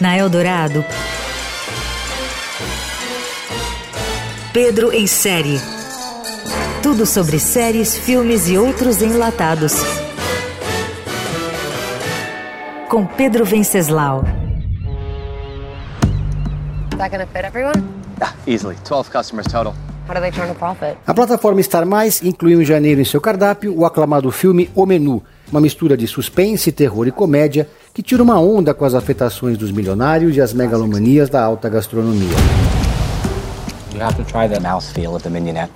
Na Eldorado, Pedro em série. Tudo sobre séries, filmes e outros enlatados. Com Pedro Venceslau. Is that gonna fit everyone? Yeah, easily. 12 customers total. How do they turn a profit? A plataforma Star Mais incluiu em janeiro em seu cardápio o aclamado filme O Menu, uma mistura de suspense, terror e comédia que tira uma onda com as afetações dos milionários e as megalomanias da alta gastronomia. You have to try the mouthfeel of the mignonette.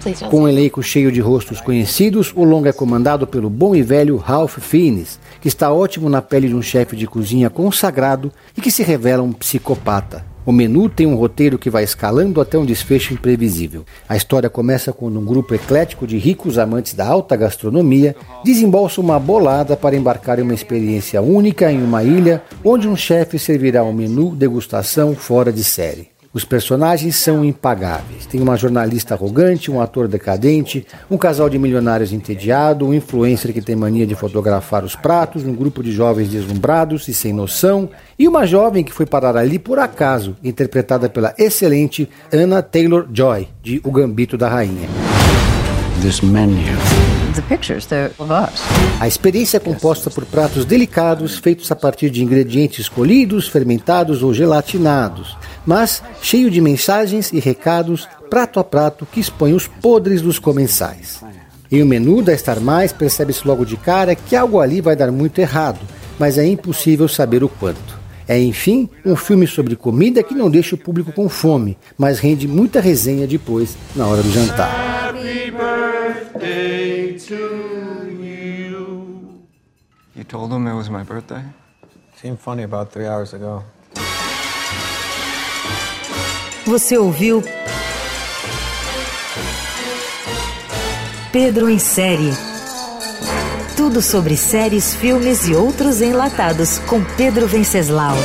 Please don't. Com um elenco cheio de rostos conhecidos, o longa é comandado pelo bom e velho Ralph Fiennes, que está ótimo na pele de um chefe de cozinha consagrado e que se revela um psicopata. O menu tem um roteiro que vai escalando até um desfecho imprevisível. A história começa quando um grupo eclético de ricos amantes da alta gastronomia desembolsa uma bolada para embarcar em uma experiência única em uma ilha onde um chefe servirá um menu degustação fora de série. Os personagens são impagáveis. Tem uma jornalista arrogante, um ator decadente, um casal de milionários entediado, um influencer que tem mania de fotografar os pratos, um grupo de jovens deslumbrados e sem noção, e uma jovem que foi parar ali por acaso, interpretada pela excelente Anna Taylor-Joy, de O Gambito da Rainha. A experiência é composta por pratos delicados feitos a partir de ingredientes colhidos, fermentados ou gelatinados, mas cheio de mensagens e recados prato a prato que expõem os podres dos comensais. Em o menu da Star Mais percebe-se logo de cara que algo ali vai dar muito errado, mas é impossível saber o quanto. É, enfim, um filme sobre comida que não deixa o público com fome, mas rende muita resenha depois, na hora do jantar. You told him it was my birthday? Seemed funny about three hours ago. Você ouviu Pedro em série. Tudo sobre séries, filmes e outros enlatados com Pedro Venceslau.